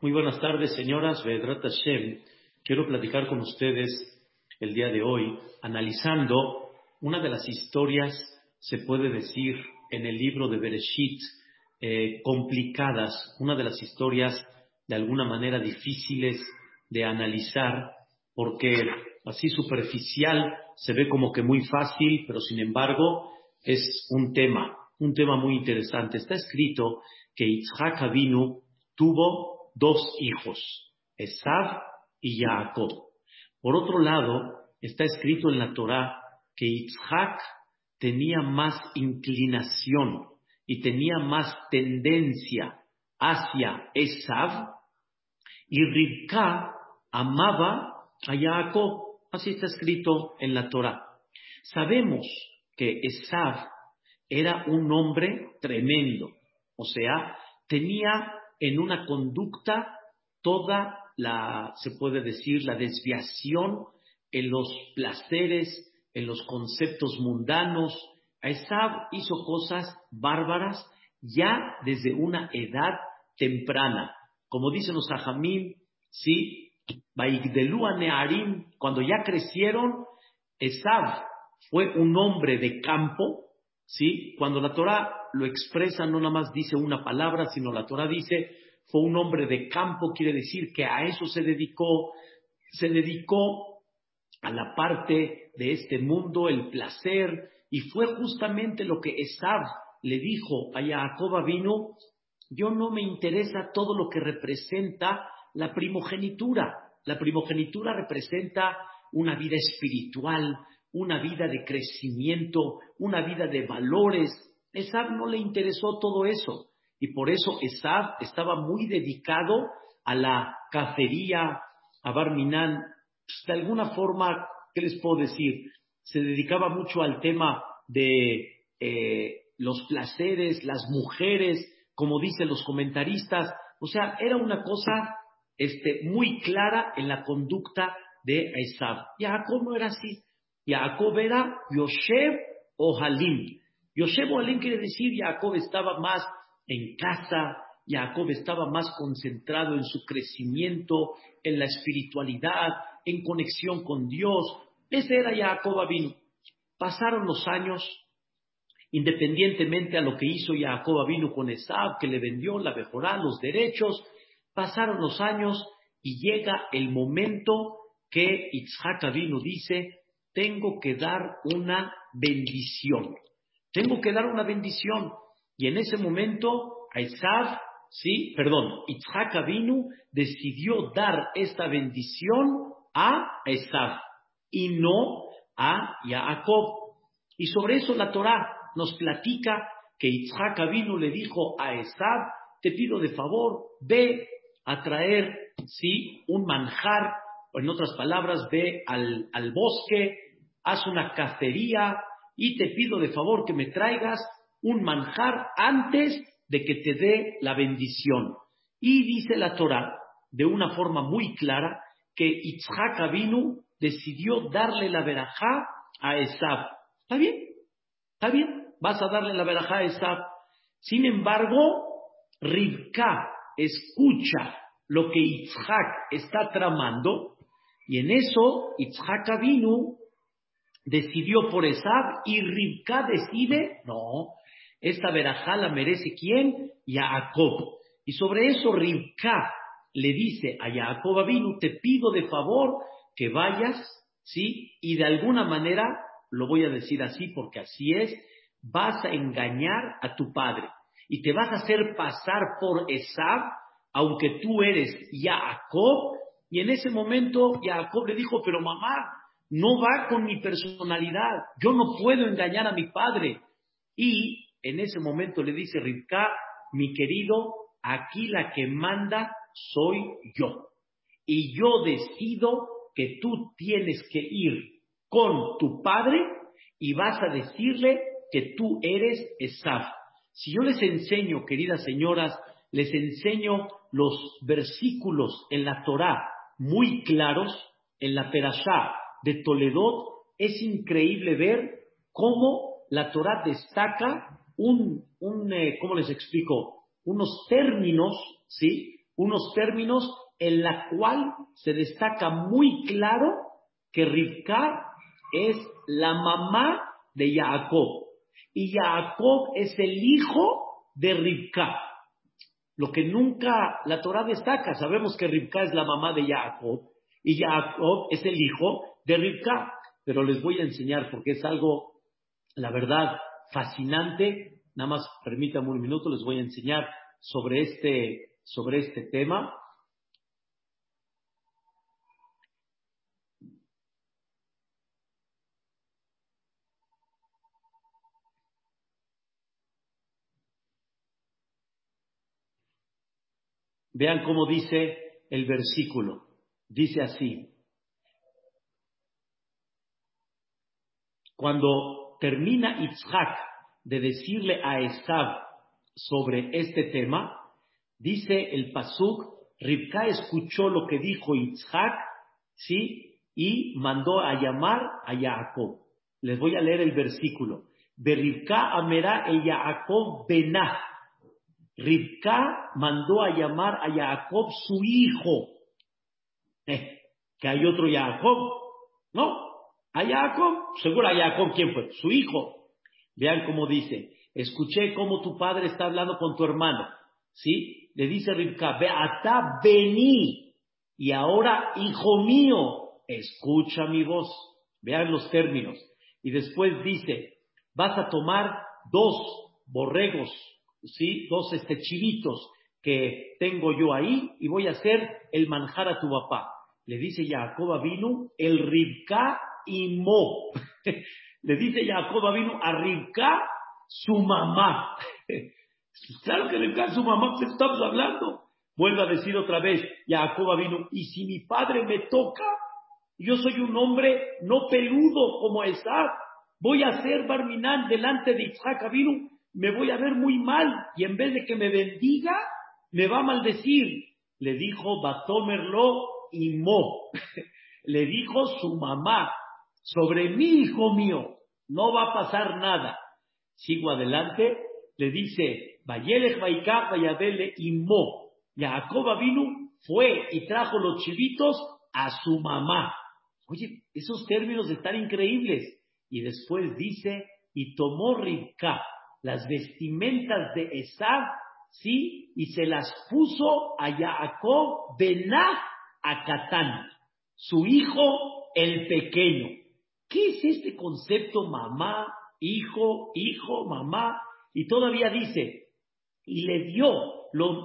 Muy buenas tardes, señoras. Vedrat Hashem. Quiero platicar con ustedes el día de hoy analizando una de las historias, se puede decir, en el libro de Bereshit, eh, complicadas, una de las historias de alguna manera difíciles de analizar, porque así superficial se ve como que muy fácil, pero sin embargo es un tema, un tema muy interesante. Está escrito que Yitzhak Avinu tuvo dos hijos, Esav y Jacob. Por otro lado, está escrito en la Torá que Yitzhak tenía más inclinación y tenía más tendencia hacia Esav y Rivka amaba a Jacob. Así está escrito en la Torá. Sabemos que Esav era un hombre tremendo, o sea, tenía en una conducta toda la, se puede decir, la desviación en los placeres, en los conceptos mundanos. Esab hizo cosas bárbaras ya desde una edad temprana. Como dicen los ajamim, sí, Nearim, cuando ya crecieron, Esab fue un hombre de campo, sí, cuando la Torah lo expresa, no nada más dice una palabra, sino la Torah dice, fue un hombre de campo, quiere decir que a eso se dedicó, se dedicó a la parte de este mundo, el placer, y fue justamente lo que Esab le dijo a Jacob vino, yo no me interesa todo lo que representa la primogenitura. La primogenitura representa una vida espiritual, una vida de crecimiento, una vida de valores, Esab no le interesó todo eso. Y por eso Esab estaba muy dedicado a la cacería, a Barminan. Pues, de alguna forma, ¿qué les puedo decir? Se dedicaba mucho al tema de eh, los placeres, las mujeres, como dicen los comentaristas. O sea, era una cosa este, muy clara en la conducta de Esab. Jacob no era así. Jacob era o Halim. Yosef Alem quiere decir Jacob estaba más en casa, Jacob estaba más concentrado en su crecimiento, en la espiritualidad, en conexión con Dios. Ese era Jacob Abinu. Pasaron los años, independientemente a lo que hizo Jacob Abinu con Esab, que le vendió la mejorá, los derechos, pasaron los años y llega el momento que Itzhak Abinu dice, tengo que dar una bendición. Tengo que dar una bendición. Y en ese momento, Isaac, sí, perdón, Itzhak Avinu decidió dar esta bendición a Esab y no a Jacob. Y sobre eso la Torá nos platica que Itzhak Avinu le dijo a Esab, te pido de favor, ve a traer, sí, un manjar, o en otras palabras, ve al, al bosque, haz una cacería, y te pido de favor que me traigas un manjar antes de que te dé la bendición. Y dice la Torah de una forma muy clara que Itzhak Avinu decidió darle la verajá a Esab. ¿Está bien? ¿Está bien? Vas a darle la verajá a Esab. Sin embargo, Rivka escucha lo que Itzhak está tramando y en eso Itzhak Avinu decidió por Esab y Rivka decide, no, esta verajá la merece quién? Jacob. Y sobre eso Rivka le dice a Jacob Avinu, te pido de favor que vayas, ¿sí? Y de alguna manera, lo voy a decir así porque así es, vas a engañar a tu padre y te vas a hacer pasar por Esab, aunque tú eres Jacob. Y en ese momento Jacob le dijo, pero mamá, no va con mi personalidad, yo no puedo engañar a mi padre. Y en ese momento le dice Rivka, mi querido, aquí la que manda soy yo. Y yo decido que tú tienes que ir con tu padre y vas a decirle que tú eres Esaf. Si yo les enseño, queridas señoras, les enseño los versículos en la Torá muy claros, en la Perashá, de Toledo, es increíble ver cómo la Torah destaca un, un eh, ¿cómo les explico? Unos términos, ¿sí? unos términos en la cual se destaca muy claro que Rivka es la mamá de Jacob y Jacob es el hijo de Rivka. Lo que nunca la Torah destaca, sabemos que Rivka es la mamá de Jacob y Jacob es el hijo de Rivka, pero les voy a enseñar porque es algo, la verdad, fascinante. Nada más permítanme un minuto, les voy a enseñar sobre este, sobre este tema. Vean cómo dice el versículo. Dice así. Cuando termina Itzhak de decirle a Esav sobre este tema, dice el Pasuk, Ribka escuchó lo que dijo Itzhak, ¿sí? Y mandó a llamar a Jacob. Les voy a leer el versículo. Beribka amerá el Jacob benah Ribka mandó a llamar a Jacob su hijo. Eh, que hay otro Jacob. No, a Jacob, seguro a Jacob, ¿quién fue? Su hijo. Vean cómo dice, escuché cómo tu padre está hablando con tu hermano. ¿Sí? Le dice Ribka, Beata vení. Y ahora, hijo mío, escucha mi voz. Vean los términos. Y después dice, vas a tomar dos borregos ¿sí? Dos este, chivitos que tengo yo ahí y voy a hacer el manjar a tu papá. Le dice Jacob vino el Ribka y Mo. Le dice Jacob vino a Ribka su mamá. claro que Ribka su mamá, pues estamos hablando. Vuelvo a decir otra vez, Jacob vino, y si mi padre me toca, yo soy un hombre no peludo como Esab, voy a ser Barminán delante de Isaac vino me voy a ver muy mal y en vez de que me bendiga, me va a maldecir. Le dijo Batómerlo y Mo. Le dijo su mamá, sobre mi hijo mío, no va a pasar nada. Sigo adelante, le dice, Vayelech Vaiká Vayabele Mo. Jacob vino, fue y trajo los chivitos a su mamá. Oye, esos términos están increíbles. Y después dice, y tomó Ribka las vestimentas de Esav, ¿sí? Y se las puso a Jacob Benah a Catán, su hijo el pequeño. ¿Qué es este concepto mamá, hijo, hijo, mamá? Y todavía dice, y le dio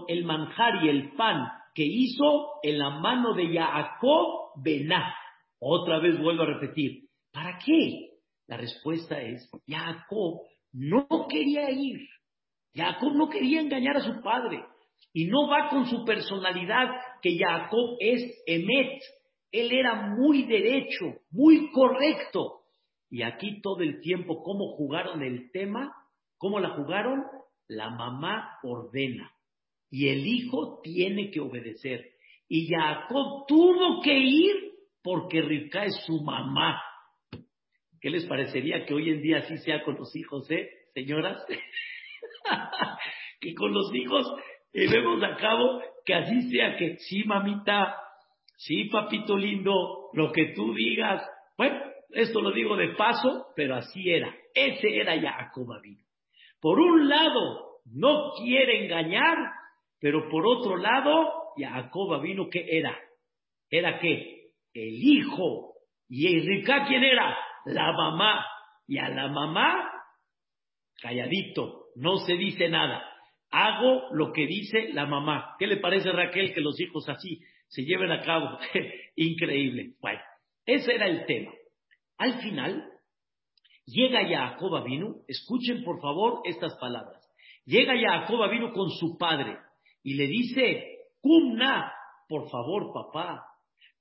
el manjar y el pan que hizo en la mano de Jacob Benah. Otra vez vuelvo a repetir, ¿para qué? La respuesta es, Jacob no quería ir. Jacob no quería engañar a su padre. Y no va con su personalidad, que Jacob es Emet. Él era muy derecho, muy correcto. Y aquí todo el tiempo, ¿cómo jugaron el tema? ¿Cómo la jugaron? La mamá ordena. Y el hijo tiene que obedecer. Y Jacob tuvo que ir porque Rivka es su mamá. ¿Qué les parecería que hoy en día así sea con los hijos, eh, señoras? que con los hijos llevemos a cabo que así sea, que sí, mamita, sí, papito lindo, lo que tú digas. Bueno, esto lo digo de paso, pero así era. Ese era Jacob vino. Por un lado, no quiere engañar, pero por otro lado, Jacob vino, ¿qué era? ¿Era qué? El hijo. ¿Y Enrica quién era? la mamá. Y a la mamá, calladito, no se dice nada. Hago lo que dice la mamá. ¿Qué le parece Raquel que los hijos así se lleven a cabo? Increíble. Bueno, ese era el tema. Al final, llega Jacob vino, escuchen por favor estas palabras. Llega Jacob vino con su padre y le dice, Cumna, por favor papá,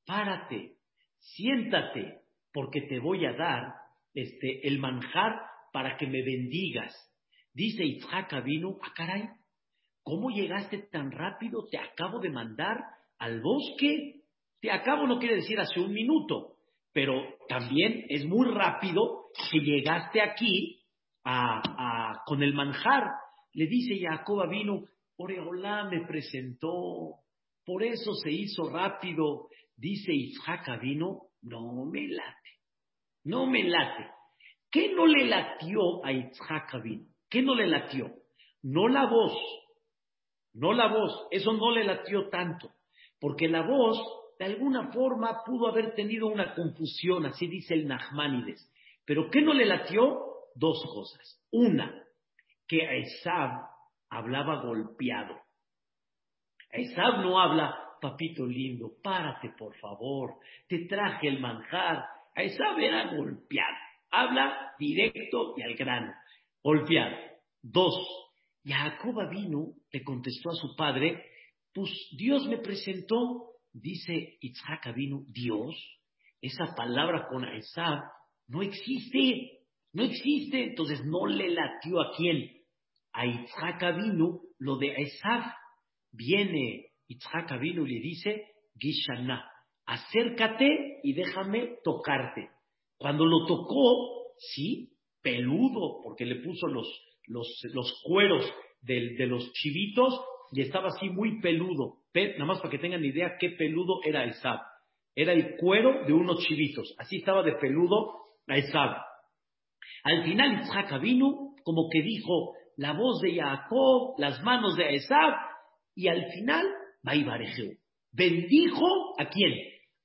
párate, siéntate, porque te voy a dar este, el manjar para que me bendigas. Dice Itzhak vino, ah caray, ¿cómo llegaste tan rápido? Te acabo de mandar al bosque. Te acabo no quiere decir hace un minuto, pero también es muy rápido que llegaste aquí con el manjar. Le dice Jacob vino, Oreolá me presentó, por eso se hizo rápido. Dice Isaac vino, no me late, no me late. ¿Qué no le latió a Isaac vino? ¿Qué no le latió? No la voz, no la voz, eso no le latió tanto, porque la voz de alguna forma pudo haber tenido una confusión, así dice el Nachmanides. Pero ¿qué no le latió? Dos cosas. Una, que Esab hablaba golpeado. Esab no habla, papito lindo, párate por favor, te traje el manjar. Esab era golpeado, habla directo y al grano, golpeado. Dos, Jacob vino, le contestó a su padre, pues Dios me presentó, dice Itzhak vino, Dios, esa palabra con Esab no existe, no existe, entonces no le latió a quién, a Itzhak vino lo de Esab viene Itzhak vino y le dice, Gishana, acércate y déjame tocarte. Cuando lo tocó, sí, peludo, porque le puso los, los, cueros de, de, los chivitos y estaba así muy peludo. Nada más para que tengan idea qué peludo era Esab. Era el cuero de unos chivitos. Así estaba de peludo Esab. Al final Itzhak vino como que dijo la voz de Jacob, las manos de Esab, y al final, Baibarejeu. Bendijo a quién?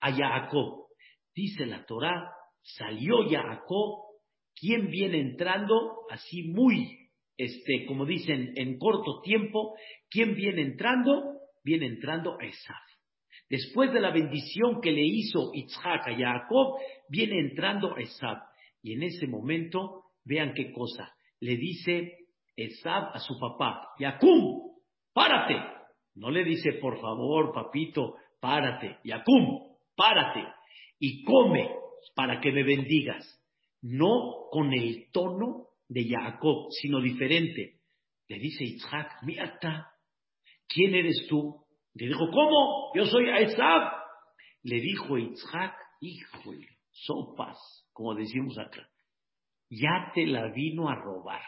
A Jacob. Dice la Torah, salió Jacob, ¿quién viene entrando? Así muy, este, como dicen, en corto tiempo, ¿quién viene entrando? Viene entrando a Esaf. Después de la bendición que le hizo Itzhak a Jacob, viene entrando a Esaf. Y en ese momento, vean qué cosa, le dice Esaf a su papá, Yacum, párate, no le dice, por favor, papito, párate, Yacum, párate y come para que me bendigas. No con el tono de Jacob, sino diferente. Le dice Isaac, mírata, ¿quién eres tú? Le dijo, ¿cómo? Yo soy Esab. Le dijo Isaac, híjole, sopas, como decimos acá. Ya te la vino a robar,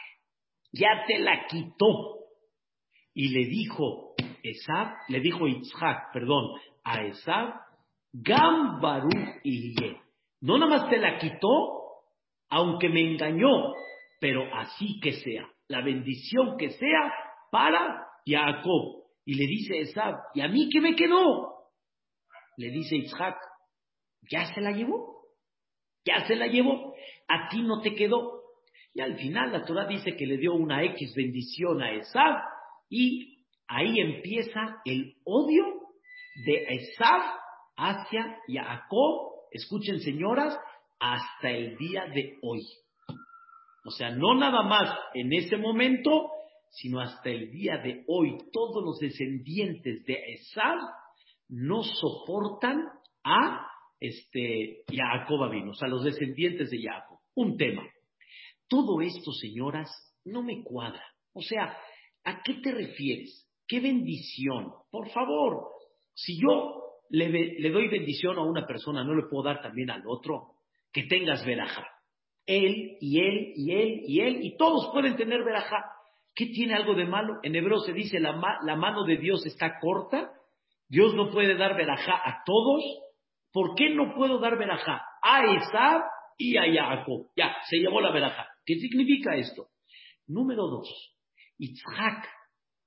ya te la quitó. Y le dijo, Esab, le dijo Yitzhak, perdón, a Esab, Gam Baruch No nada más te la quitó, aunque me engañó, pero así que sea, la bendición que sea para Jacob. Y le dice Esab, ¿y a mí qué me quedó? Le dice Isaac, ya se la llevó, ya se la llevó, a ti no te quedó. Y al final la Torah dice que le dio una X bendición a Esab y ahí empieza el odio de Esab hacia Jacob, escuchen señoras, hasta el día de hoy. O sea, no nada más en ese momento, sino hasta el día de hoy. Todos los descendientes de Esab no soportan a este, Jacob vino, o sea, los descendientes de Jacob. Un tema. Todo esto, señoras, no me cuadra. O sea, ¿a qué te refieres? ¡Qué bendición! Por favor, si yo le, doy bendición a una persona, ¿no le puedo dar también al otro? Que tengas veraja. Él y él y él y él y todos pueden tener veraja. ¿Qué tiene algo de malo? En hebreo se dice la, mano de Dios está corta. Dios no puede dar veraja a todos. ¿Por qué no puedo dar veraja a Esab y a Jacob? Ya, se llevó la veraja. ¿Qué significa esto? Número dos, Yitzhak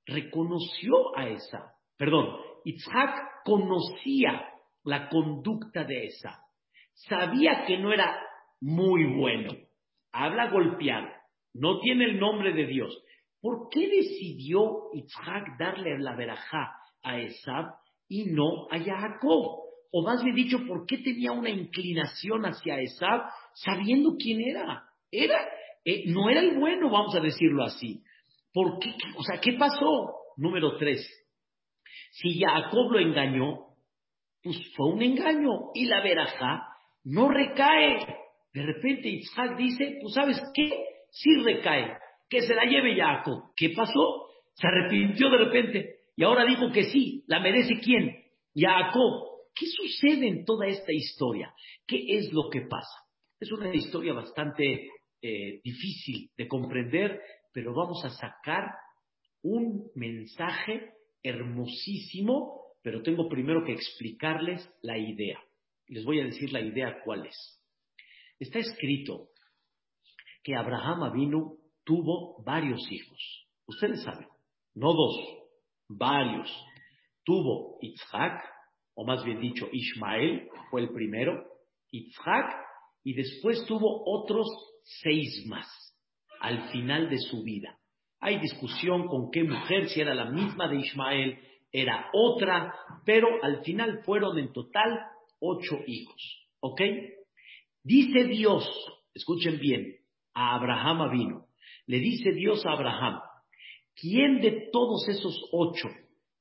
reconoció a esa, perdón, Isaac conocía la conducta de esa, sabía que no era muy bueno, habla golpeado, no tiene el nombre de Dios. ¿Por qué decidió Isaac darle la verajá a Esab y no a Jacob? O más bien dicho, ¿por qué tenía una inclinación hacia Esab sabiendo quién era? Era, eh, no era el bueno, vamos a decirlo así. ¿Por qué? O sea, ¿qué pasó? Número tres. Si Jacob lo engañó, pues fue un engaño. Y la verajá no recae. De repente Isaac dice, pues sabes qué, sí recae. Que se la lleve Jacob. ¿Qué pasó? Se arrepintió de repente. Y ahora dijo que sí. ¿La merece quién? Jacob. ¿Qué sucede en toda esta historia? ¿Qué es lo que pasa? Es una historia bastante eh, difícil de comprender, pero vamos a sacar un mensaje hermosísimo pero tengo primero que explicarles la idea. Les voy a decir la idea cuál es. Está escrito que Abraham vino, tuvo varios hijos. Ustedes saben, no dos, varios. Tuvo Isaac, o más bien dicho, Ismael, fue el primero, Isaac, y después tuvo otros seis más al final de su vida. Hay discusión con qué mujer, si era la misma de Ismael, era otra, pero al final fueron en total ocho hijos. ¿Ok? Dice Dios, escuchen bien, a Abraham vino, le dice Dios a Abraham, ¿quién de todos esos ocho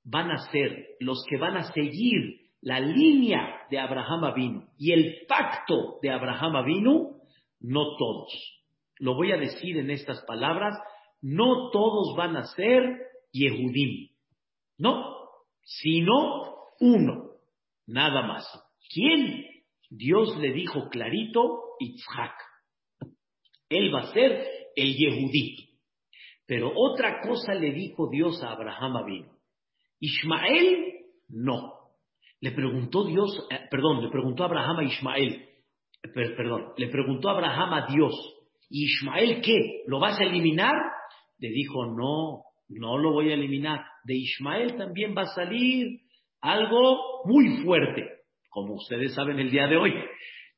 van a ser los que van a seguir la línea de Abraham vino y el pacto de Abraham vino? No todos. Lo voy a decir en estas palabras, no todos van a ser Yehudim. No, sino uno, nada más. ¿Quién? Dios le dijo clarito, Yitzhak. Él va a ser el Yehudí. Pero otra cosa le dijo Dios a Abraham Avino. Ismael, no. Le preguntó Dios, eh, perdón, le preguntó Abraham a Ismael, perdón, le preguntó Abraham a Dios, Ismael qué? ¿Lo vas a eliminar? Le dijo, no, no lo voy a eliminar. De Ismael también va a salir algo muy fuerte, como ustedes saben el día de hoy,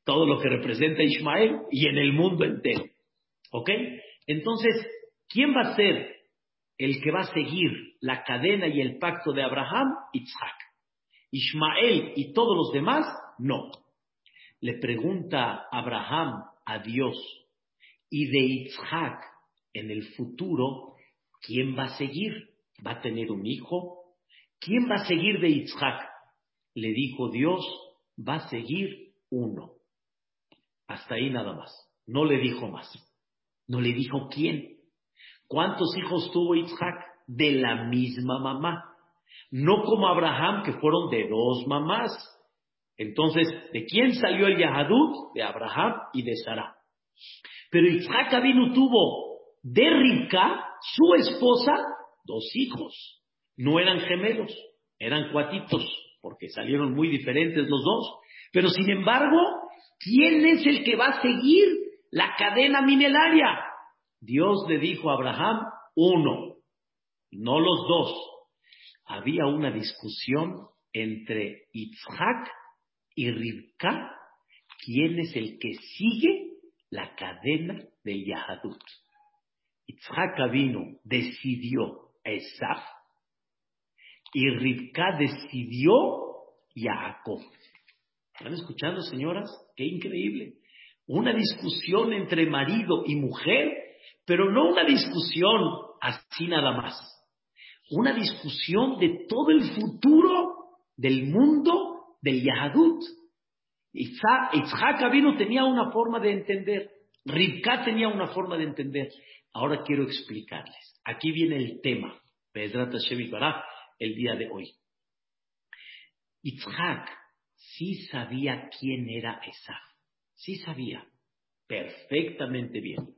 todo lo que representa Ismael y en el mundo entero. ¿Ok? Entonces, ¿quién va a ser el que va a seguir la cadena y el pacto de Abraham? Isaac. Ismael y todos los demás, no. Le pregunta Abraham a Dios, y de Isaac en el futuro, ¿quién va a seguir? ¿Va a tener un hijo? ¿Quién va a seguir de Isaac? Le dijo Dios, va a seguir uno. Hasta ahí nada más. No le dijo más. No le dijo quién. ¿Cuántos hijos tuvo Isaac? De la misma mamá. No como Abraham, que fueron de dos mamás. Entonces, ¿de quién salió el Yahadut? De Abraham y de Sara. Pero Isaac Abinu tuvo de Rivka, su esposa, dos hijos. No eran gemelos, eran cuatitos, porque salieron muy diferentes los dos. Pero sin embargo, ¿quién es el que va a seguir la cadena minelaria? Dios le dijo a Abraham, uno, no los dos. Había una discusión entre Isaac y Rivka, ¿quién es el que sigue la cadena del Yahadut? Isaac vino, decidió Esaf y Rivka decidió Jacob. ¿Están escuchando, señoras? Qué increíble. Una discusión entre marido y mujer, pero no una discusión así nada más. Una discusión de todo el futuro del mundo del Yahadut. Isaac vino tenía una forma de entender. Rivka tenía una forma de entender. Ahora quiero explicarles. Aquí viene el tema. Pedrat el día de hoy. Isaac sí sabía quién era Esaf. Sí sabía. Perfectamente bien.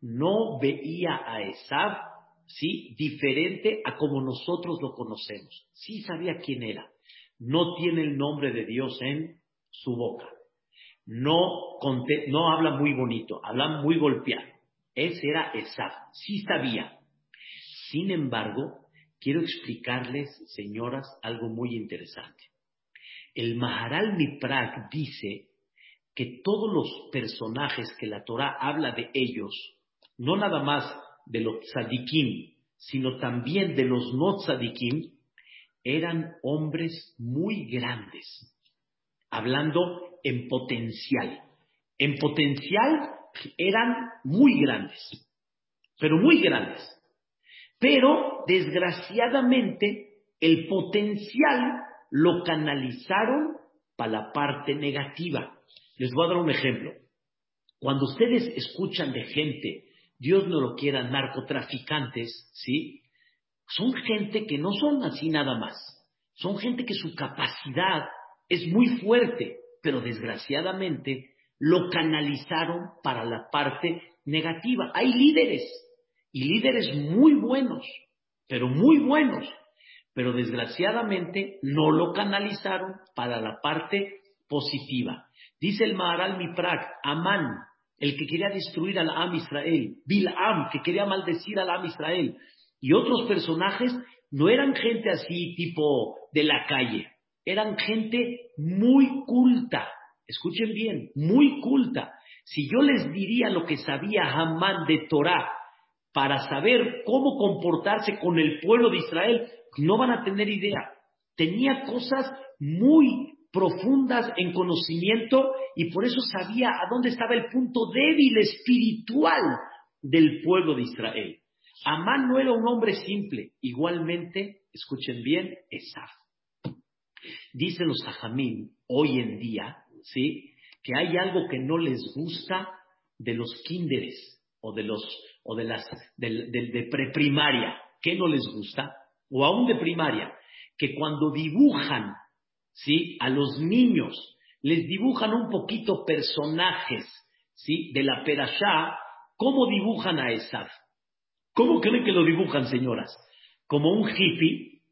No veía a Esaf, sí, diferente a como nosotros lo conocemos. Sí sabía quién era. No tiene el nombre de Dios en su boca. No, no habla muy bonito, habla muy golpeado. Ese era Esaf, sí sabía. Sin embargo, quiero explicarles, señoras, algo muy interesante. El Maharal Miprag dice que todos los personajes que la Torah habla de ellos, no nada más de los tzadikim, sino también de los no tzadikim, eran hombres muy grandes, hablando en potencial. En potencial eran muy grandes, pero muy grandes. Pero, desgraciadamente, el potencial lo canalizaron para la parte negativa. Les voy a dar un ejemplo. Cuando ustedes escuchan de gente, Dios no lo quiera, narcotraficantes, ¿sí? Son gente que no son así nada más. Son gente que su capacidad es muy fuerte, pero desgraciadamente lo canalizaron para la parte negativa. Hay líderes y líderes muy buenos, pero muy buenos, pero desgraciadamente no lo canalizaron para la parte positiva. Dice el Maharal Miprak, Amán, el que quería destruir al Am Israel, Bilam, que quería maldecir al Am Israel, y otros personajes no eran gente así tipo de la calle, eran gente muy culta. Escuchen bien, muy culta. Si yo les diría lo que sabía Hamán de Torah para saber cómo comportarse con el pueblo de Israel, no van a tener idea. Tenía cosas muy profundas en conocimiento y por eso sabía a dónde estaba el punto débil espiritual del pueblo de Israel. Amán no era un hombre simple, igualmente, escuchen bien, Esaf. Dicen los Jajamín hoy en día, ¿sí? Que hay algo que no les gusta de los kinderes o de los o de las de, de preprimaria, ¿qué no les gusta? O aún de primaria, que cuando dibujan ¿sí? A los niños les dibujan un poquito personajes, ¿sí? De la Perashá, ¿cómo dibujan a Esaf? ¿Cómo creen que lo dibujan, señoras? Como un hippie,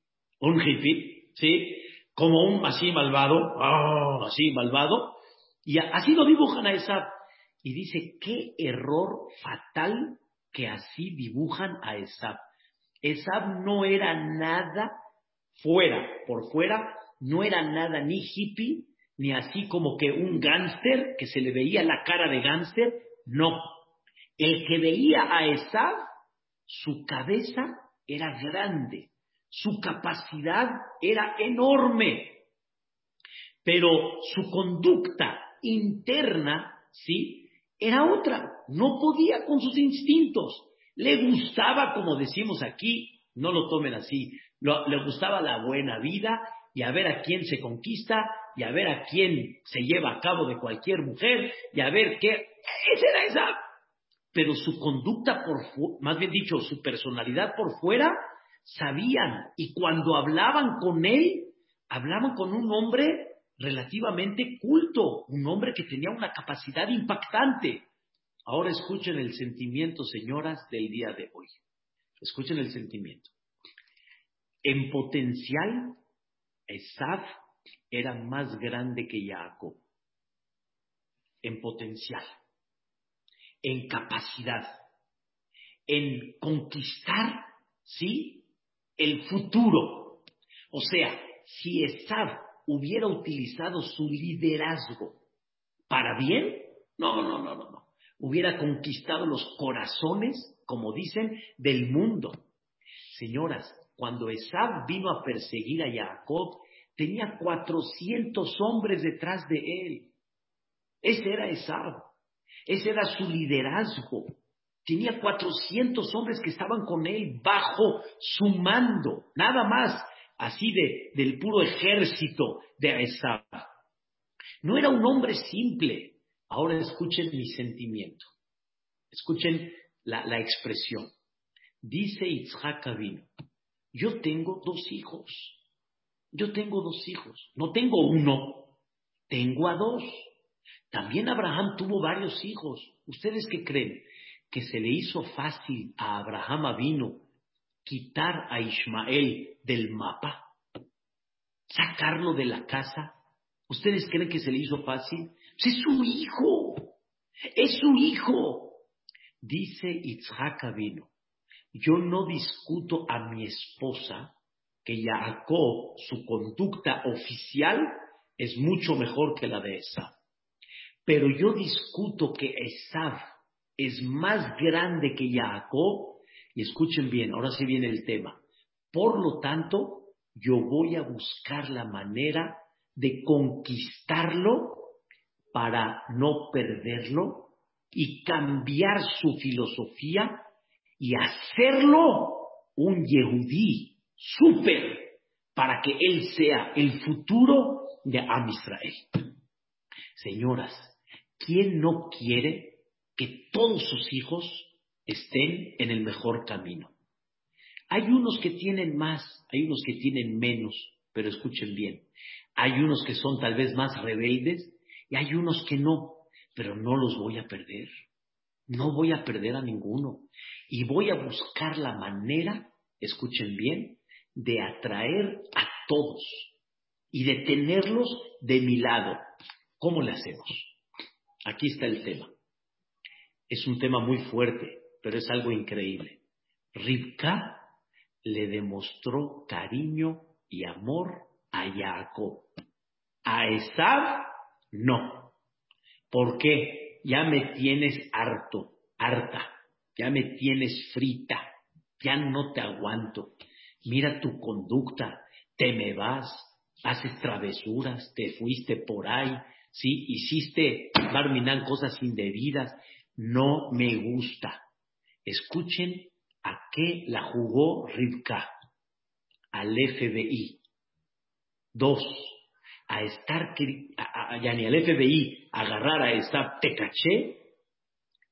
un hippie, ¿sí? Como un así malvado, ¡ah! así malvado, y así lo dibujan a Esaf. Y dice, qué error fatal que así dibujan a Esaf. Esaf no era nada fuera, por fuera, no era nada ni hippie, ni así como que un gánster, que se le veía la cara de gánster, no. El que veía a Esab, su cabeza era grande, su capacidad era enorme, pero su conducta interna, ¿sí? Era otra, no podía con sus instintos. Le gustaba, como decimos aquí, no lo tomen así, le gustaba la buena vida y a ver a quién se conquista y a ver a quién se lleva a cabo de cualquier mujer y a ver qué. Esa era esa. Pero su conducta por, más bien dicho, su personalidad por fuera, sabían y cuando hablaban con él, hablaban con un hombre relativamente culto, un hombre que tenía una capacidad impactante. Ahora escuchen el sentimiento, señoras, del día de hoy. Escuchen el sentimiento. En potencial, Esaf era más grande que Jacob en potencial, en capacidad, en conquistar, ¿sí? El futuro. O sea, si Esaf hubiera utilizado su liderazgo para bien, no, no, no, no, no. Hubiera conquistado los corazones, como dicen, del mundo. Señoras, cuando Esab vino a perseguir a Jacob, tenía 400 hombres detrás de él. Ese era Esab. Ese era su liderazgo. Tenía 400 hombres que estaban con él bajo su mando. Nada más así de, del puro ejército de Esab. No era un hombre simple. Ahora escuchen mi sentimiento. Escuchen la, la expresión. Dice Itzhak Abino, yo tengo dos hijos. Yo tengo dos hijos. No tengo uno, tengo a dos. También Abraham tuvo varios hijos. ¿Ustedes qué creen? Que se le hizo fácil a Abraham vino quitar a Ismael del mapa, sacarlo de la casa. ¿Ustedes creen que se le hizo fácil? Pues es su hijo, es su hijo. Dice Itzhak vino yo no discuto a mi esposa que Jacob, su conducta oficial, es mucho mejor que la de Esav. Pero yo discuto que Esav es más grande que Jacob, y escuchen bien, ahora sí viene el tema. Por lo tanto, yo voy a buscar la manera de conquistarlo para no perderlo y cambiar su filosofía y hacerlo un Yehudí súper para que él sea el futuro de Am Israel. Señoras, ¿quién no quiere que todos sus hijos estén en el mejor camino? Hay unos que tienen más, hay unos que tienen menos, pero escuchen bien. Hay unos que son tal vez más rebeldes y hay unos que no, pero no los voy a perder. No voy a perder a ninguno y voy a buscar la manera, escuchen bien, de atraer a todos y de tenerlos de mi lado. ¿Cómo le hacemos? Aquí está el tema. Es un tema muy fuerte, pero es algo increíble. Rivka le demostró cariño y amor a Jacob. A Esab, no. ¿Por qué? Ya me tienes harto, harta, ya me tienes frita, ya no te aguanto. Mira tu conducta, te me vas, haces travesuras, te fuiste por ahí, sí, hiciste, Barminan, cosas indebidas, no me gusta. Escuchen a qué la jugó Rivka, al FBI. Dos, a estar, a, ya ni al FBI, agarrar a esta te caché.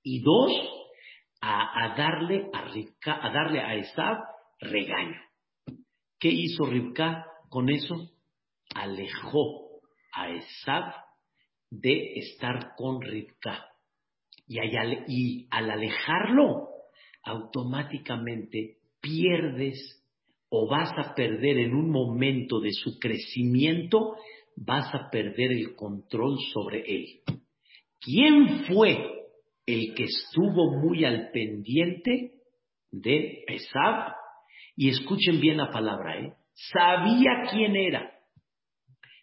Y dos, a, darle a Rivka, a darle a regaño. ¿Qué hizo Rivka con eso? Alejó a Esab de estar con Rivka. Y, y al alejarlo, automáticamente pierdes o vas a perder en un momento de su crecimiento, vas a perder el control sobre él. ¿Quién fue el que estuvo muy al pendiente de Esab? Y escuchen bien la palabra, ¿eh? Sabía quién era,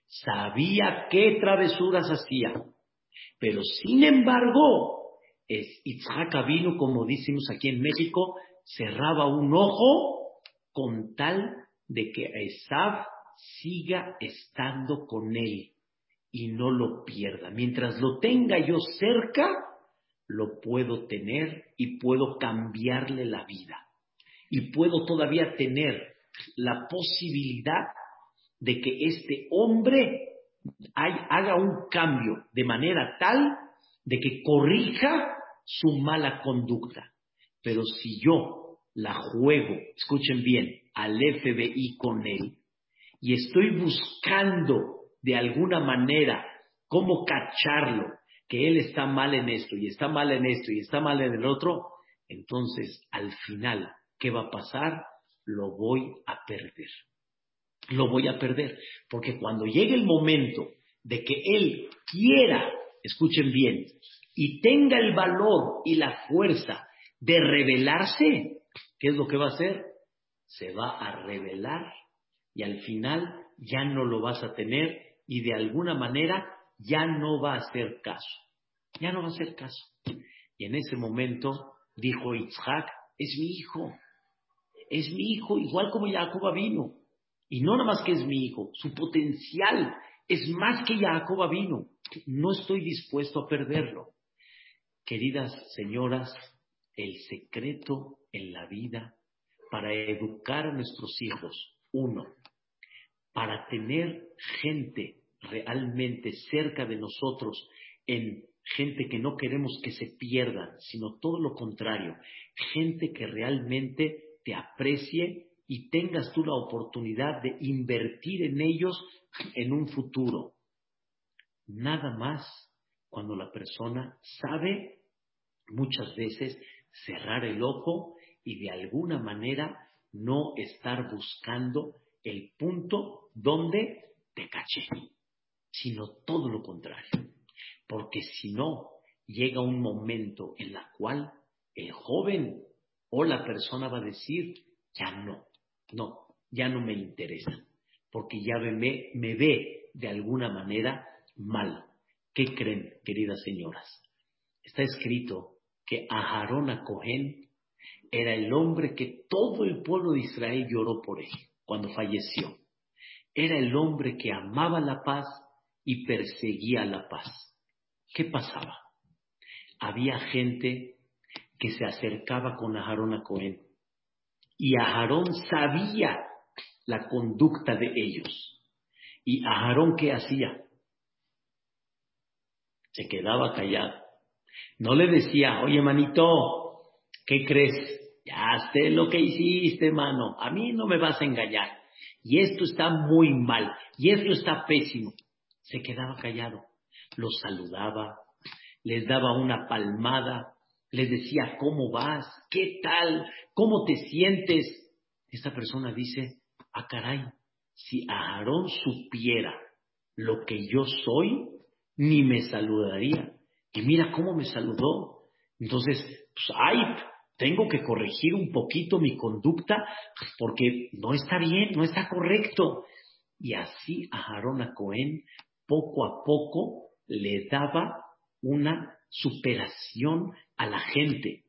sabía qué travesuras hacía, pero sin embargo, es Itzhak vino, como decimos aquí en México, cerraba un ojo con tal de que Esav siga estando con él y no lo pierda. Mientras lo tenga yo cerca, lo puedo tener y puedo cambiarle la vida. Y puedo todavía tener la posibilidad de que este hombre haga un cambio de manera tal de que corrija su mala conducta. Pero si yo la juego, escuchen bien, al FBI con él, y estoy buscando de alguna manera cómo cacharlo, que él está mal en esto, y está mal en esto, y está mal en el otro, entonces al final, ¿qué va a pasar? Lo voy a perder. Lo voy a perder. Porque cuando llegue el momento de que él quiera, escuchen bien, y tenga el valor y la fuerza de rebelarse, ¿qué es lo que va a hacer? Se va a rebelar y al final ya no lo vas a tener y de alguna manera ya no va a hacer caso. Ya no va a hacer caso. Y en ese momento dijo Isaac, es mi hijo, es mi hijo, igual como Jacob vino. Y no nada más que es mi hijo, su potencial es más que Jacob vino. No estoy dispuesto a perderlo. Queridas señoras, el secreto en la vida para educar a nuestros hijos, uno, para tener gente realmente cerca de nosotros, en gente que no queremos que se pierdan, sino todo lo contrario, gente que realmente te aprecie y tengas tú la oportunidad de invertir en ellos en un futuro. Nada más cuando la persona sabe muchas veces cerrar el ojo y de alguna manera no estar buscando el punto donde te caché, sino todo lo contrario. Porque si no, llega un momento en la cual el joven o la persona va a decir, ya no, no, ya no me interesa, porque ya me, me ve de alguna manera mal. ¿Qué creen, queridas señoras? Está escrito que Aharón a Cohen era el hombre que todo el pueblo de Israel lloró por él cuando falleció. Era el hombre que amaba la paz y perseguía la paz. ¿Qué pasaba? Había gente que se acercaba con Aharón a Cohen y Aharón sabía la conducta de ellos. ¿Y Aharón qué hacía? Se quedaba callado no le decía, oye manito, ¿qué crees? Ya sé lo que hiciste, mano. A mí no me vas a engañar. Y esto está muy mal. Y esto está pésimo. Se quedaba callado. Los saludaba. Les daba una palmada. Les decía, ¿cómo vas? ¿Qué tal? ¿Cómo te sientes? Esta persona dice, ah caray, si Aarón supiera lo que yo soy, ni me saludaría. Y mira cómo me saludó. Entonces, pues, ay, tengo que corregir un poquito mi conducta porque no está bien, no está correcto. Y así a Aarón a Cohen poco a poco le daba una superación a la gente.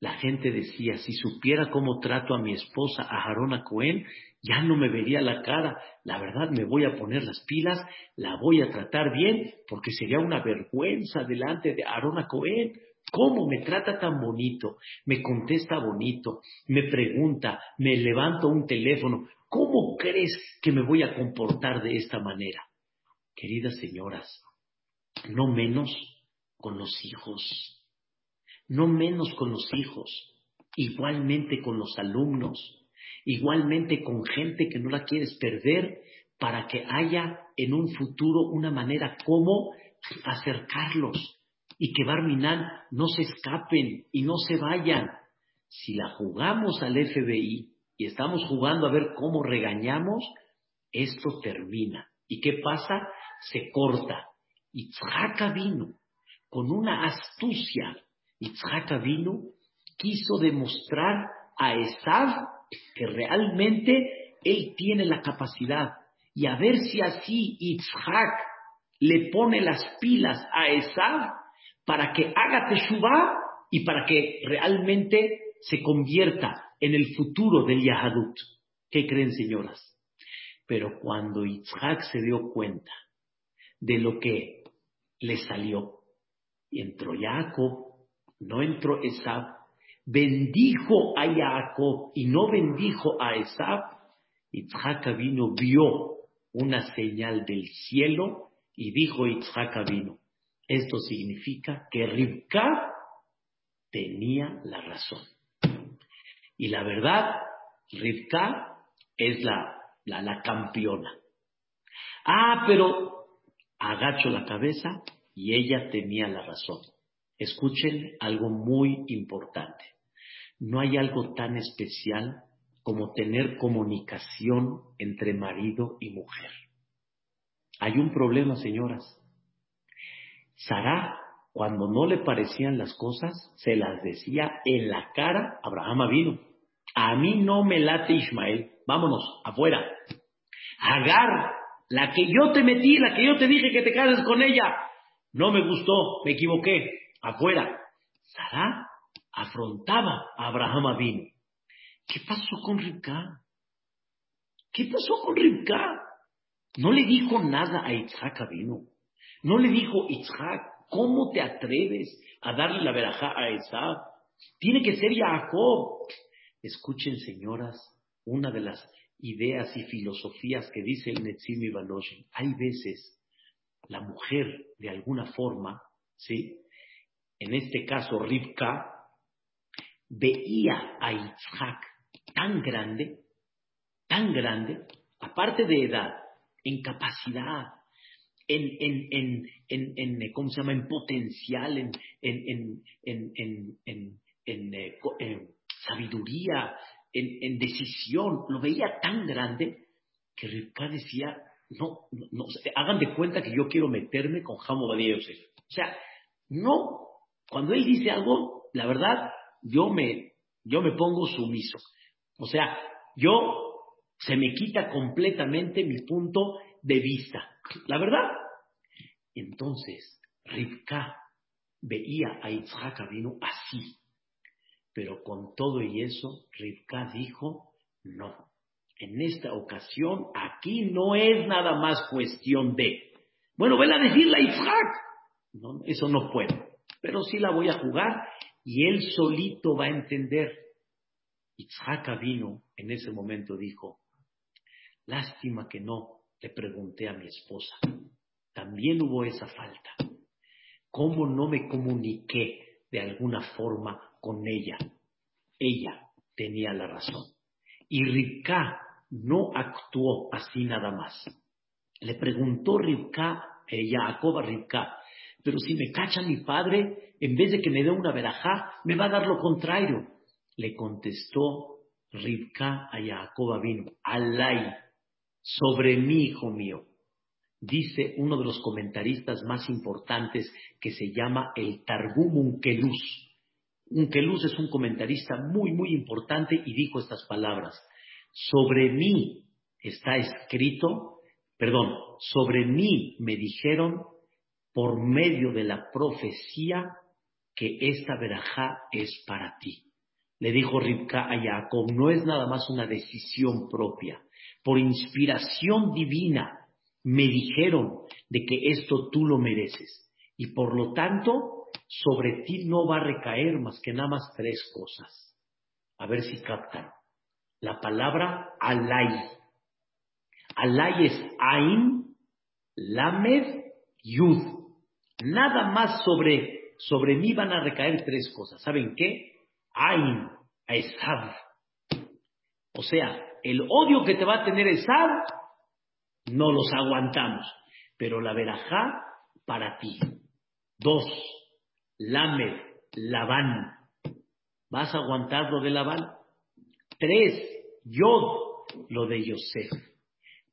La gente decía, si supiera cómo trato a mi esposa, a Harona Cohen, ya no me vería la cara. La verdad, me voy a poner las pilas, la voy a tratar bien, porque sería una vergüenza delante de Harona Cohen. ¿Cómo me trata tan bonito? Me contesta bonito, me pregunta, me levanto un teléfono. ¿Cómo crees que me voy a comportar de esta manera? Queridas señoras, no menos con los hijos, no menos con los hijos, igualmente con los alumnos, igualmente con gente que no la quieres perder para que haya en un futuro una manera como acercarlos y que Barminan no se escapen y no se vayan. Si la jugamos al FBI y estamos jugando a ver cómo regañamos, esto termina. ¿Y qué pasa? Se corta. Y vino con una astucia Yitzhak vino, quiso demostrar a Esav que realmente él tiene la capacidad y a ver si así Yitzhak le pone las pilas a Esav para que haga Teshuvah y para que realmente se convierta en el futuro del Yahadut. ¿Qué creen, señoras? Pero cuando Yitzhak se dio cuenta de lo que le salió, entró Jacob no entró Esab, bendijo a Jacob y no bendijo a Esab, Yitzhak vino, vio una señal del cielo y dijo Yitzhak vino, esto significa que Rivka tenía la razón. Y la verdad, Rivka es la, la, la campeona. Ah, pero agacho la cabeza y ella tenía la razón. Escuchen algo muy importante. No hay algo tan especial como tener comunicación entre marido y mujer. Hay un problema, señoras. Sara, cuando no le parecían las cosas, se las decía en la cara. Abraham vino. A mí no me late Ismael. Vámonos, afuera. Agar, la que yo te metí, la que yo te dije que te cases con ella. No me gustó, me equivoqué afuera. Sara afrontaba a Abraham Avino. ¿Qué pasó con Rivka? ¿Qué pasó con Rivka? No le dijo nada a Isaac Avino. No le dijo, Isaac, ¿cómo te atreves a darle la verajá a Isaac? Tiene que ser Jacob. Escuchen, señoras, una de las ideas y filosofías que dice el Netzim y Hay veces la mujer, de alguna forma, ¿sí? en este caso Rivka, veía a Yitzhak tan grande, tan grande, aparte de edad, en capacidad, en, en, en, en, ¿cómo se llama?, en potencial, en, en, en, en, en sabiduría, en, decisión, lo veía tan grande que Rivka decía, no, no, hagan de cuenta que yo quiero meterme con Jamo Yosef. O sea, no cuando él dice algo, la verdad, yo me, yo me pongo sumiso. O sea, yo se me quita completamente mi punto de vista. La verdad. Entonces, Rivka veía a Yitzhak vino así. Pero con todo y eso, Rivka dijo, no. En esta ocasión, aquí no es nada más cuestión de, bueno, ven a decirle a Yitzhak. No, eso no puede pero sí la voy a jugar y él solito va a entender. Itzhak vino en ese momento dijo, lástima que no le pregunté a mi esposa. También hubo esa falta. ¿Cómo no me comuniqué de alguna forma con ella? Ella tenía la razón. Y Rivka no actuó así nada más. Le preguntó Rivka, ella, Jacob a Rivka, pero si me cacha mi padre, en vez de que me dé una verajá, me va a dar lo contrario. Le contestó Ribka a Jacob vino, Alay, sobre mí, hijo mío. Dice uno de los comentaristas más importantes que se llama el Targum Unkeluz. Unkeluz es un comentarista muy, muy importante y dijo estas palabras. Sobre mí está escrito, perdón, sobre mí me dijeron por medio de la profecía que esta verajá es para ti. Le dijo Ribka a Jacob, no es nada más una decisión propia. Por inspiración divina me dijeron de que esto tú lo mereces. Y por lo tanto, sobre ti no va a recaer más que nada más tres cosas. A ver si captan. La palabra alay. Alay es Ain, Lamed, Yud. Nada más sobre, sobre mí van a recaer tres cosas. ¿Saben qué? Ain, Esav. O sea, el odio que te va a tener Esav, no los aguantamos. Pero la verajá para ti. Dos, Lamed, Labán. ¿Vas a aguantar lo de Labán? Tres, Yod, lo de Yosef.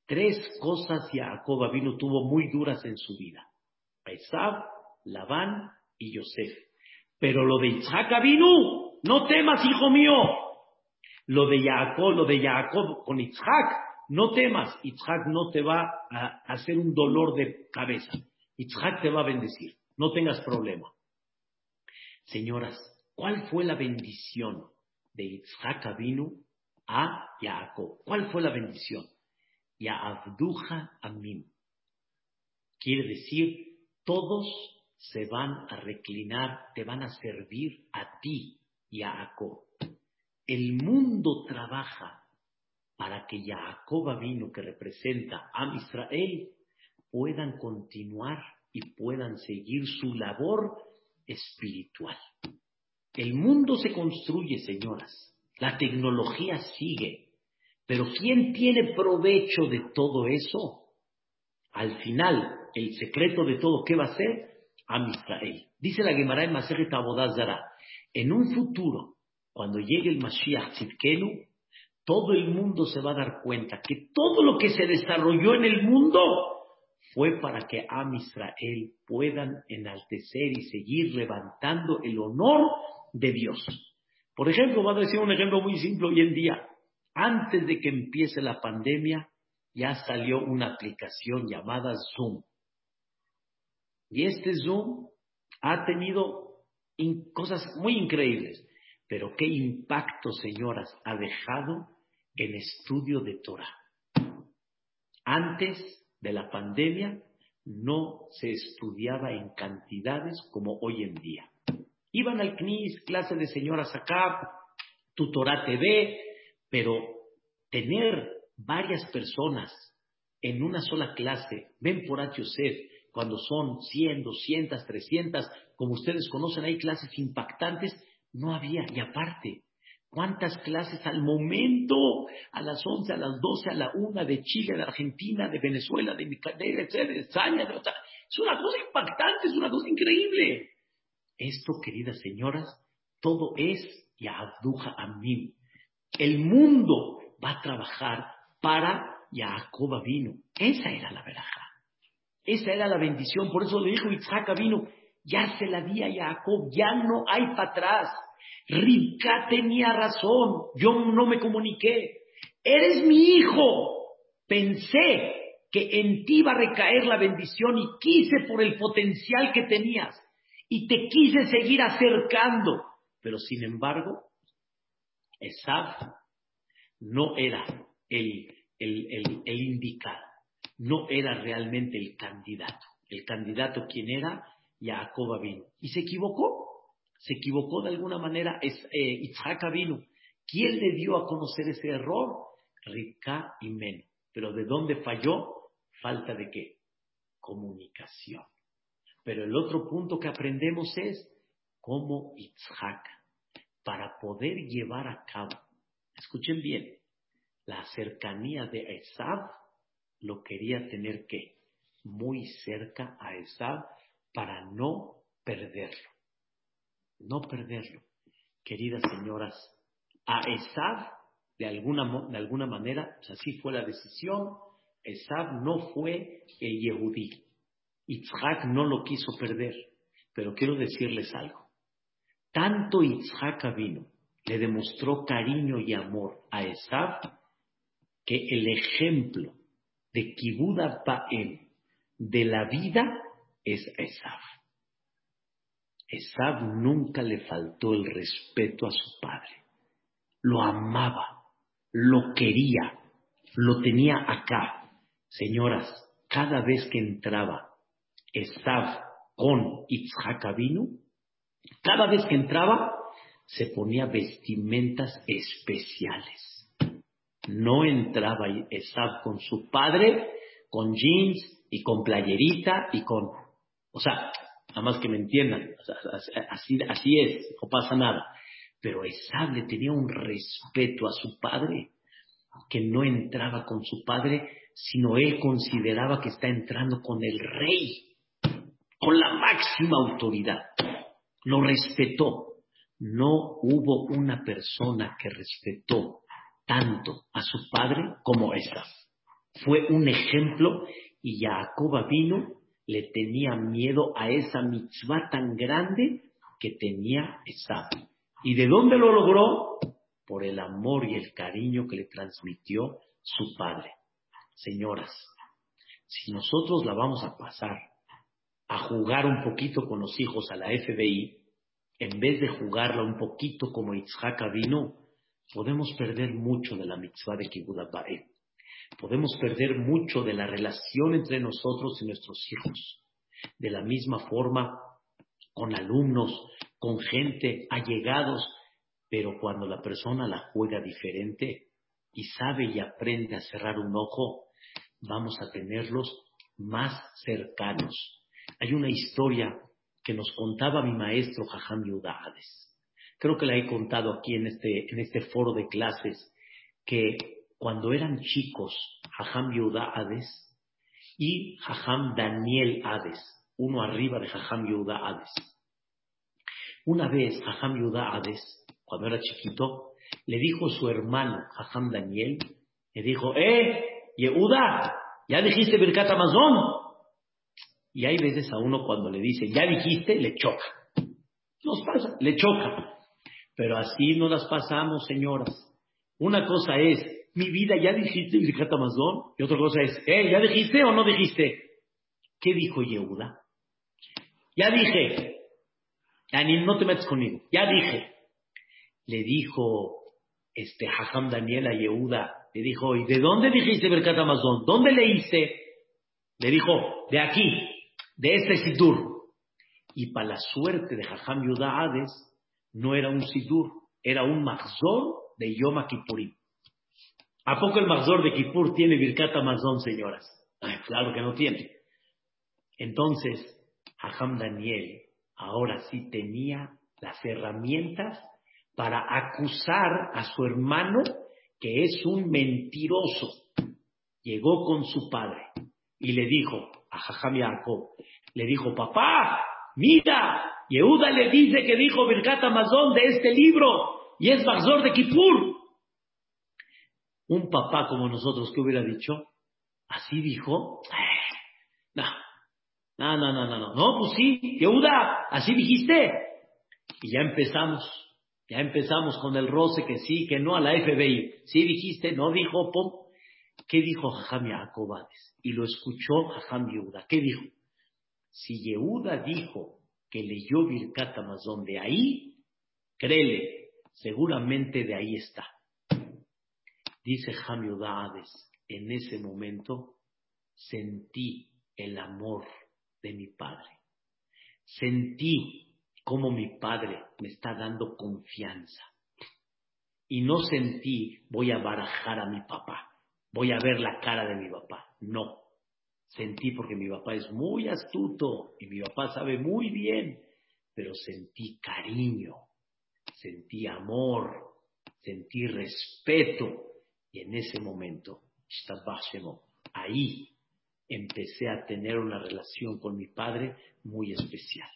Tres cosas Jacob vino tuvo muy duras en su vida. Esav, Labán y Yosef. Pero lo de Isaac vino no temas, hijo mío. Lo de Jacob, lo de Jacob con Isaac, no temas. Isaac no te va a hacer un dolor de cabeza. Isaac te va a bendecir. No tengas problema. Señoras, ¿cuál fue la bendición de Isaac vino a Jacob? ¿Cuál fue la bendición? Ya Abduja Amim. Quiere decir, todos se van a reclinar, te van a servir a ti, Jacob. El mundo trabaja para que Jacob vino que representa a Israel, puedan continuar y puedan seguir su labor espiritual. El mundo se construye, señoras. La tecnología sigue. Pero ¿quién tiene provecho de todo eso? Al final, el secreto de todo, ¿qué va a ser? Am Israel. Dice la Gemara en Maseret Abodazara, en un futuro, cuando llegue el Mashiach Tzidkenu, todo el mundo se va a dar cuenta que todo lo que se desarrolló en el mundo fue para que Am Israel puedan enaltecer y seguir levantando el honor de Dios. Por ejemplo, voy a decir un ejemplo muy simple hoy en día. Antes de que empiece la pandemia, ya salió una aplicación llamada Zoom. Y este Zoom ha tenido cosas muy increíbles. Pero qué impacto, señoras, ha dejado el estudio de Torah. Antes de la pandemia no se estudiaba en cantidades como hoy en día. Iban al CNIS, clase de señoras acá, tu Torah TV, pero tener varias personas en una sola clase, ven por Yosef, cuando son 100, 200, 300, como ustedes conocen, hay clases impactantes, no había. Y aparte, ¿cuántas clases al momento? A las 11, a las 12, a la 1 de Chile, de Argentina, de Venezuela, de, de, de España. De, es una cosa impactante, es una cosa increíble. Esto, queridas señoras, todo es Yahduja Amim. El mundo va a trabajar para Jacob vino. Esa era la veraja. Esa era la bendición. Por eso le dijo Isaac vino, ya se la di a Jacob, ya no hay para atrás. Ribka tenía razón, yo no me comuniqué. Eres mi hijo. Pensé que en ti iba a recaer la bendición y quise por el potencial que tenías y te quise seguir acercando. Pero sin embargo, Esaf no era el, indicado, no era realmente el candidato. El candidato, ¿quién era? Jacob vino. Y se equivocó. Se equivocó de alguna manera es, eh, vino. ¿Quién le dio a conocer ese error? Rika y Men. Pero ¿de dónde falló? Falta de qué? Comunicación. Pero el otro punto que aprendemos es cómo Itzhak, para poder llevar a cabo, escuchen bien, la cercanía de Esav, lo quería tener que muy cerca a Esav para no perderlo. No perderlo. Queridas señoras, a Esav de alguna, de alguna manera, así fue la decisión. Esab no fue el Yehudí. Yitzhak no lo quiso perder. Pero quiero decirles algo. Tanto Yitzhak vino, le demostró cariño y amor a Esab, que el ejemplo de Kibuda Baem de la vida es Esab. Esab nunca le faltó el respeto a su padre. Lo amaba, lo quería, lo tenía acá. Señoras, cada vez que entraba Esab con Itzhak cada vez que entraba se ponía vestimentas especiales. No entraba Esab con su padre, con jeans y con playerita y con... O sea, nada más que me entiendan, así, así es, no pasa nada. Pero Esab le tenía un respeto a su padre, que no entraba con su padre, sino él consideraba que está entrando con el rey, con la máxima autoridad. Lo respetó. No hubo una persona que respetó tanto a su padre como Esab. Fue un ejemplo y Jacob vino, le tenía miedo a esa mitzvah tan grande que tenía Esab. ¿Y de dónde lo logró? Por el amor y el cariño que le transmitió su padre. Señoras, si nosotros la vamos a pasar a jugar un poquito con los hijos a la FBI, en vez de jugarla un poquito como Itzhak vino, podemos perder mucho de la mitzvah de Kibbutz Podemos perder mucho de la relación entre nosotros y nuestros hijos. De la misma forma, con alumnos, con gente, allegados, pero cuando la persona la juega diferente y sabe y aprende a cerrar un ojo, vamos a tenerlos más cercanos. Hay una historia que nos contaba mi maestro Jajam Yudades. Creo que la he contado aquí en este, en este foro de clases, que cuando eran chicos, Jajam Yehuda Hades y Jajam Daniel Hades, uno arriba de Jajam Yehuda Hades. Una vez Jajam Yehuda Hades, cuando era chiquito, le dijo a su hermano Jajam Daniel, le dijo, ¡eh, Yehuda! ¿Ya dijiste Birkat Amazon? Y hay veces a uno cuando le dice, ya dijiste, le choca. Nos pasa, le choca. Pero así no las pasamos, señoras. Una cosa es mi vida, ¿ya dijiste Birkat Amazon? Y otra cosa es, ¿eh? ¿Ya dijiste o no dijiste? ¿Qué dijo Yehuda? Ya dije. Daniel, no te metes conmigo. Ya dije. Le dijo este Hajam Daniel a Yehuda. Le dijo, ¿y de dónde dijiste Birkat Amazon? ¿Dónde leíste? Le dijo, de aquí, de este Sidur. Y para la suerte de Hajam Yehuda Hades, no era un Sidur, era un Mahzor de Yom Kippurim. ¿A poco el Mazor de Kippur tiene Birkat Amazon, señoras? claro que no tiene. Entonces, Hajam Daniel ahora sí tenía las herramientas para acusar a su hermano que es un mentiroso. Llegó con su padre y le dijo a Jajam Yaakov, le dijo, papá, mira, Yehuda le dice que dijo Birkat Amazon de este libro y es Mazor de Kippur. Un papá como nosotros, ¿qué hubiera dicho? ¿Así dijo? No, no, no, no, no, no, pues sí, Yehuda, así dijiste. Y ya empezamos, ya empezamos con el roce que sí, que no a la FBI. Sí dijiste, no dijo, pom. ¿Qué dijo Jajam Yaakobades? Y lo escuchó Jajam Yehuda. ¿Qué dijo? Si Yehuda dijo que leyó Birkat de ahí, créele, seguramente de ahí está. Dice Hades, en ese momento sentí el amor de mi padre. Sentí cómo mi padre me está dando confianza. Y no sentí, voy a barajar a mi papá, voy a ver la cara de mi papá. No. Sentí porque mi papá es muy astuto y mi papá sabe muy bien, pero sentí cariño, sentí amor, sentí respeto y en ese momento, ahí empecé a tener una relación con mi padre muy especial.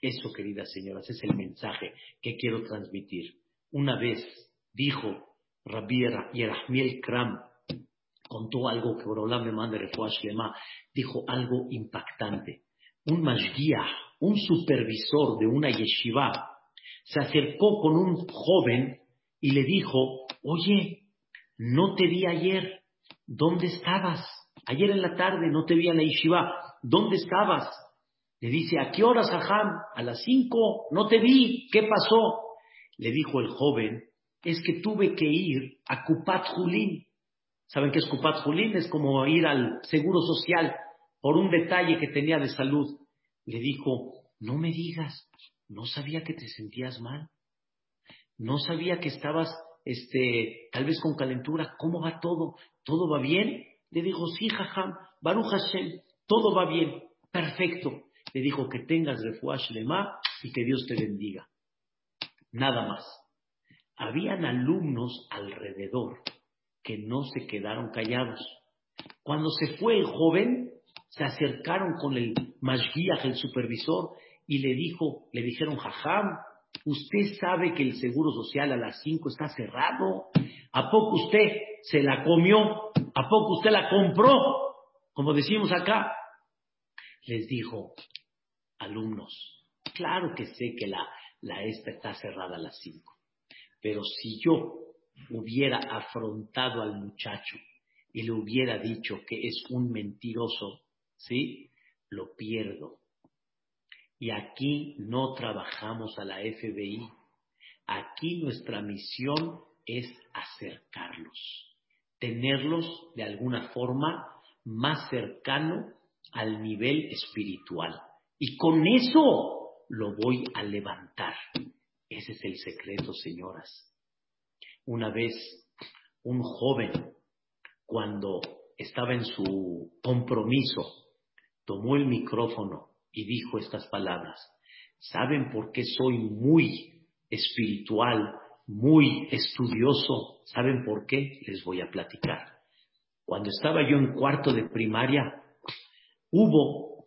Eso, queridas señoras, es el mensaje que quiero transmitir. Una vez dijo Rabbi Yerahmiel Kram contó algo que Borolam me manda dijo algo impactante. Un mashgiach, un supervisor de una yeshiva, se acercó con un joven y le dijo, oye, no te vi ayer, ¿dónde estabas? Ayer en la tarde no te vi en la yeshiva, ¿dónde estabas? Le dice, ¿a qué horas, Ajam? A las cinco, no te vi, ¿qué pasó? Le dijo el joven, es que tuve que ir a Kupat Julín. ¿Saben qué es Kupat Julín? Es como ir al Seguro Social por un detalle que tenía de salud. Le dijo, no me digas, no sabía que te sentías mal. No sabía que estabas, este, tal vez con calentura. ¿Cómo va todo? ¿Todo va bien? Le dijo, sí, jajam, Baruch Hashem, todo va bien, perfecto. Le dijo que tengas refuash lema y que Dios te bendiga. Nada más. Habían alumnos alrededor que no se quedaron callados. Cuando se fue el joven, se acercaron con el mashgiach, el supervisor, y le dijo, le dijeron, jajam, usted sabe que el seguro social a las 5 está cerrado. ¿A poco usted se la comió? ¿A poco usted la compró? Como decimos acá. Les dijo, alumnos, claro que sé que la, esta está cerrada a las 5. Pero si yo hubiera afrontado al muchacho y le hubiera dicho que es un mentiroso, ¿sí? Lo pierdo. Y aquí no trabajamos a la FBI. Aquí nuestra misión es acercarlos, tenerlos de alguna forma más cercano al nivel espiritual. Y con eso lo voy a levantar. Ese es el secreto, señoras. Una vez un joven, cuando estaba en su compromiso, tomó el micrófono y dijo estas palabras. ¿Saben por qué soy muy espiritual, muy estudioso? ¿Saben por qué? Les voy a platicar. Cuando estaba yo en cuarto de primaria, hubo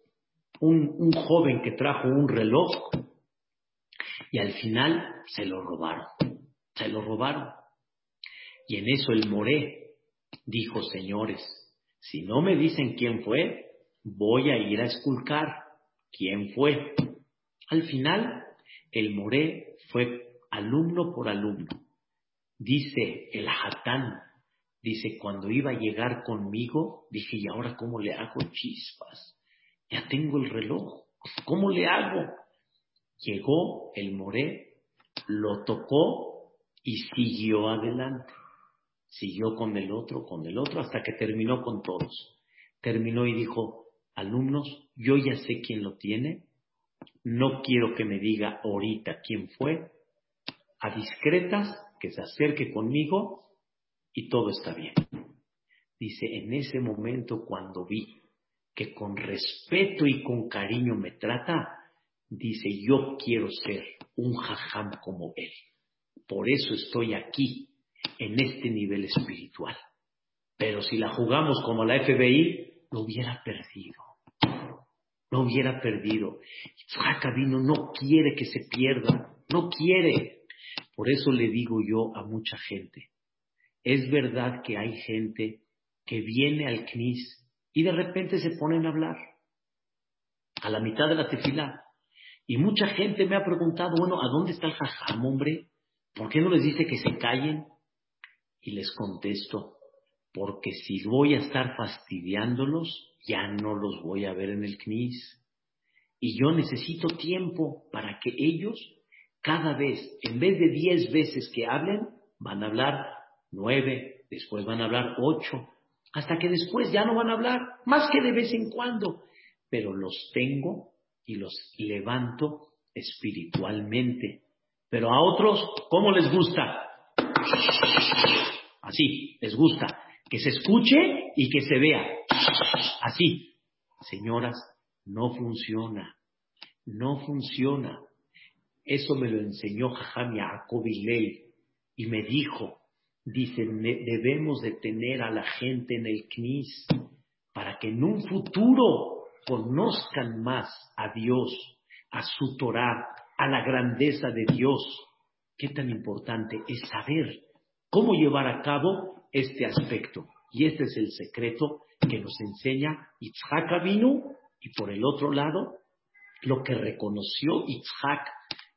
un, un joven que trajo un reloj y al final se lo robaron. Se lo robaron. Y en eso el moré dijo, señores, si no me dicen quién fue, voy a ir a esculcar quién fue. Al final, el moré fue alumno por alumno. Dice el hatán, dice, cuando iba a llegar conmigo, dije, ¿y ahora cómo le hago chispas? Ya tengo el reloj, ¿cómo le hago? Llegó el moré, lo tocó y siguió adelante siguió con el otro, con el otro, hasta que terminó con todos. Terminó y dijo, alumnos, yo ya sé quién lo tiene, no quiero que me diga ahorita quién fue, a discretas, que se acerque conmigo y todo está bien. Dice, en ese momento cuando vi que con respeto y con cariño me trata, dice, yo quiero ser un jajam como él. Por eso estoy aquí, en este nivel espiritual. Pero si la jugamos como la FBI, lo hubiera perdido. Lo hubiera perdido. vino no quiere que se pierda. No quiere. Por eso le digo yo a mucha gente. Es verdad que hay gente que viene al CNIS y de repente se ponen a hablar. A la mitad de la tefila. Y mucha gente me ha preguntado, bueno, ¿a dónde está el jajam, hombre? ¿Por qué no les dice que se callen? Y les contesto, porque si voy a estar fastidiándolos, ya no los voy a ver en el CNIS. Y yo necesito tiempo para que ellos, cada vez, en vez de diez veces que hablen, van a hablar nueve, después van a hablar ocho, hasta que después ya no van a hablar, más que de vez en cuando. Pero los tengo y los levanto espiritualmente. Pero a otros, ¿cómo les gusta? Así, les gusta. Que se escuche y que se vea. Así. Señoras, no funciona. No funciona. Eso me lo enseñó Jajam Yaakov y me dijo, dice, debemos de tener a la gente en el CNIS para que en un futuro conozcan más a Dios, a su Torah, a la grandeza de Dios. Qué tan importante es saber cómo llevar a cabo este aspecto. Y este es el secreto que nos enseña Yitzhak Avinu y por el otro lado, lo que reconoció Yitzhak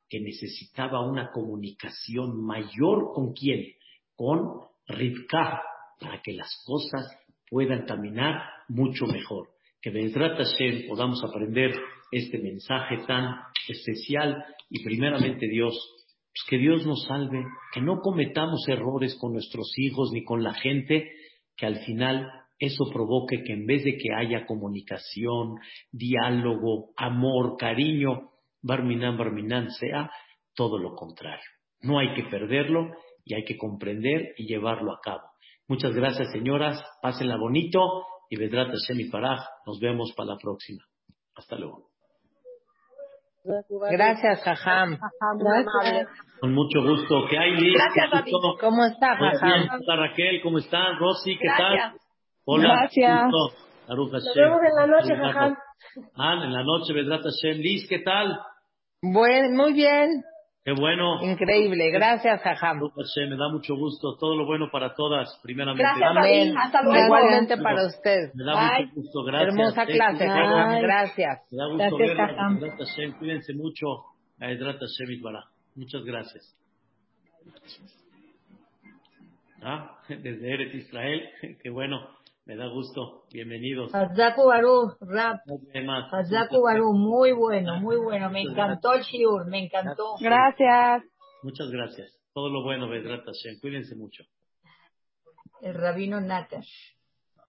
que necesitaba una comunicación mayor con quién? Con Rivka, para que las cosas puedan caminar mucho mejor. Que Bezrat Hashem podamos aprender este mensaje tan especial y primeramente Dios, pues que Dios nos salve, que no cometamos errores con nuestros hijos ni con la gente, que al final eso provoque que en vez de que haya comunicación, diálogo, amor, cariño, Barminan, Barminan sea todo lo contrario. No hay que perderlo y hay que comprender y llevarlo a cabo. Muchas gracias, señoras. Pásenla bonito y Vedrat Hashem y. Nos vemos para la próxima. Hasta luego. Gracias, Jajam. Con mucho gusto. ¿Qué hay, Liz? Gracias, ¿Cómo está, Jajam? ¿Cómo está Raquel? ¿Cómo está Rosy? ¿Qué tal? Hola. Gracias. Nos vemos en la noche, Jajam. Ah, en la noche, Vedrat Hashem. Liz, ¿qué tal? Bueno, muy bien. Qué bueno. Increíble. Gracias, Jajam. Me da mucho gusto. Todo lo bueno para todas, primeramente. Gracias, Amén. Hasta luego. Igualmente para usted. Me da mucho gusto. Gracias. Hermosa clase, Jajam. Gracias. Me da gusto gracias, verla. Cuídense mucho. Muchas gracias. Ah, desde Eretz Israel. Qué bueno. Me da gusto. Bienvenidos. Hazaku Baru, Rap. Hazaku Baru, muy bueno, muy bueno. Me encantó el shiur, me encantó. Gracias. Muchas gracias. Todo lo bueno, Vedrat Hashem. Cuídense mucho. El rabino Natash.